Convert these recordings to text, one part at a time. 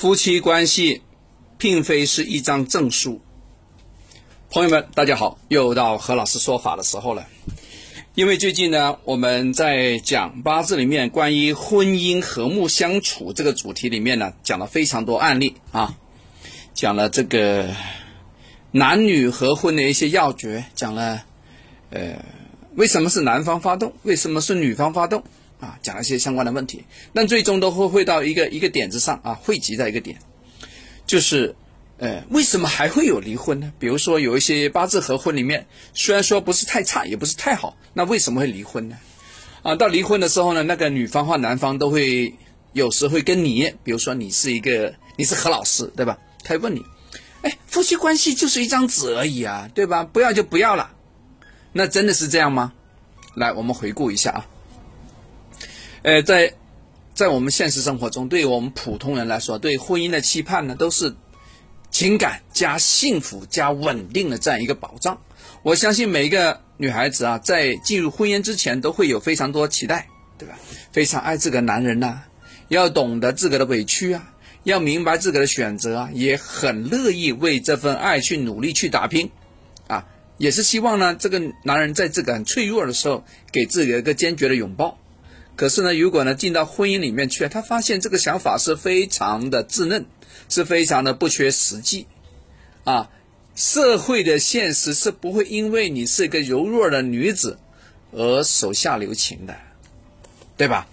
夫妻关系并非是一张证书。朋友们，大家好，又到何老师说法的时候了。因为最近呢，我们在讲八字里面关于婚姻和睦相处这个主题里面呢，讲了非常多案例啊，讲了这个男女合婚的一些要诀，讲了呃为什么是男方发动，为什么是女方发动。啊，讲了一些相关的问题，但最终都会会到一个一个点子上啊，汇集在一个点，就是，呃，为什么还会有离婚呢？比如说有一些八字合婚里面，虽然说不是太差，也不是太好，那为什么会离婚呢？啊，到离婚的时候呢，那个女方或男方都会有时会跟你，比如说你是一个你是何老师对吧？他会问你，哎，夫妻关系就是一张纸而已啊，对吧？不要就不要了，那真的是这样吗？来，我们回顾一下啊。呃，在在我们现实生活中，对于我们普通人来说，对婚姻的期盼呢，都是情感加幸福加稳定的这样一个保障。我相信每一个女孩子啊，在进入婚姻之前，都会有非常多期待，对吧？非常爱这个男人呐，要懂得自个的委屈啊，要明白自个的选择啊，也很乐意为这份爱去努力去打拼啊，也是希望呢，这个男人在这个很脆弱的时候，给自己一个坚决的拥抱。可是呢，如果呢进到婚姻里面去，他发现这个想法是非常的稚嫩，是非常的不缺实际，啊，社会的现实是不会因为你是一个柔弱的女子而手下留情的，对吧？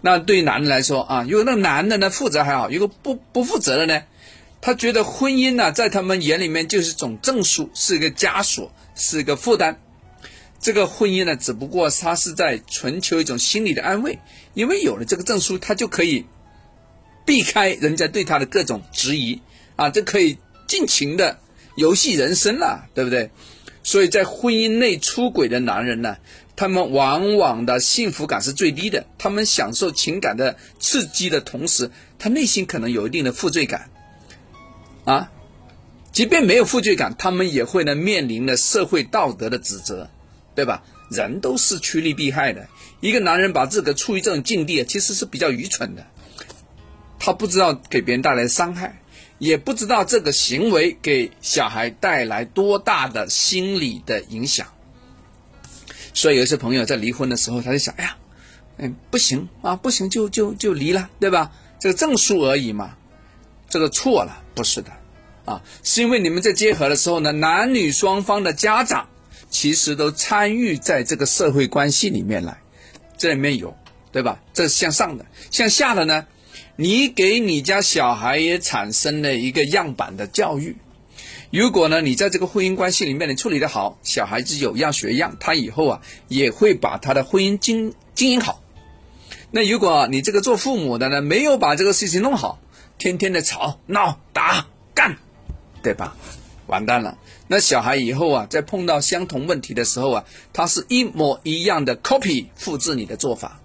那对于男人来说啊，如果那男的呢负责还好，如果不不负责的呢，他觉得婚姻呢在他们眼里面就是种证书，是一个枷锁，是一个负担。这个婚姻呢，只不过他是在寻求一种心理的安慰，因为有了这个证书，他就可以避开人家对他的各种质疑啊，就可以尽情的游戏人生了，对不对？所以在婚姻内出轨的男人呢，他们往往的幸福感是最低的，他们享受情感的刺激的同时，他内心可能有一定的负罪感啊，即便没有负罪感，他们也会呢面临的社会道德的指责。对吧？人都是趋利避害的。一个男人把自个处于这种境地，其实是比较愚蠢的。他不知道给别人带来伤害，也不知道这个行为给小孩带来多大的心理的影响。所以有些朋友在离婚的时候，他就想：哎呀，嗯，不行啊，不行就就就离了，对吧？这个证书而已嘛，这个错了，不是的，啊，是因为你们在结合的时候呢，男女双方的家长。其实都参与在这个社会关系里面来，这里面有，对吧？这是向上的，向下的呢？你给你家小孩也产生了一个样板的教育。如果呢，你在这个婚姻关系里面你处理的好，小孩子有样学样，他以后啊也会把他的婚姻经经营好。那如果你这个做父母的呢，没有把这个事情弄好，天天的吵闹打干，对吧？完蛋了。那小孩以后啊，在碰到相同问题的时候啊，他是一模一样的 copy 复制你的做法。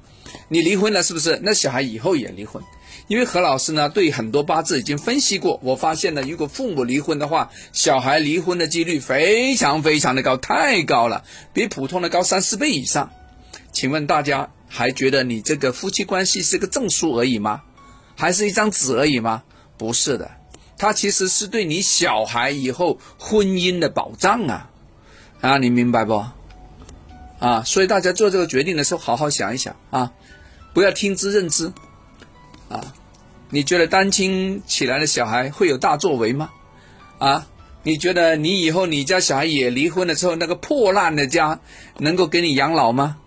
你离婚了是不是？那小孩以后也离婚，因为何老师呢对很多八字已经分析过，我发现呢，如果父母离婚的话，小孩离婚的几率非常非常的高，太高了，比普通的高三四倍以上。请问大家还觉得你这个夫妻关系是个证书而已吗？还是一张纸而已吗？不是的。它其实是对你小孩以后婚姻的保障啊，啊，你明白不？啊，所以大家做这个决定的时候，好好想一想啊，不要听之任之，啊，你觉得单亲起来的小孩会有大作为吗？啊，你觉得你以后你家小孩也离婚了之后，那个破烂的家能够给你养老吗？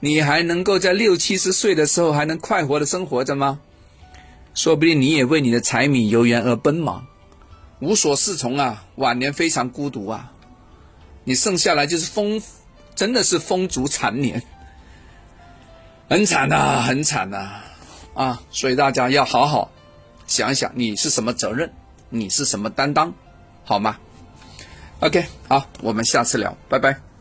你还能够在六七十岁的时候还能快活的生活着吗？说不定你也为你的柴米油盐而奔忙，无所适从啊，晚年非常孤独啊，你剩下来就是风，真的是风烛残年，很惨呐，很惨呐，啊！所以大家要好好想一想，你是什么责任，你是什么担当，好吗？OK，好，我们下次聊，拜拜。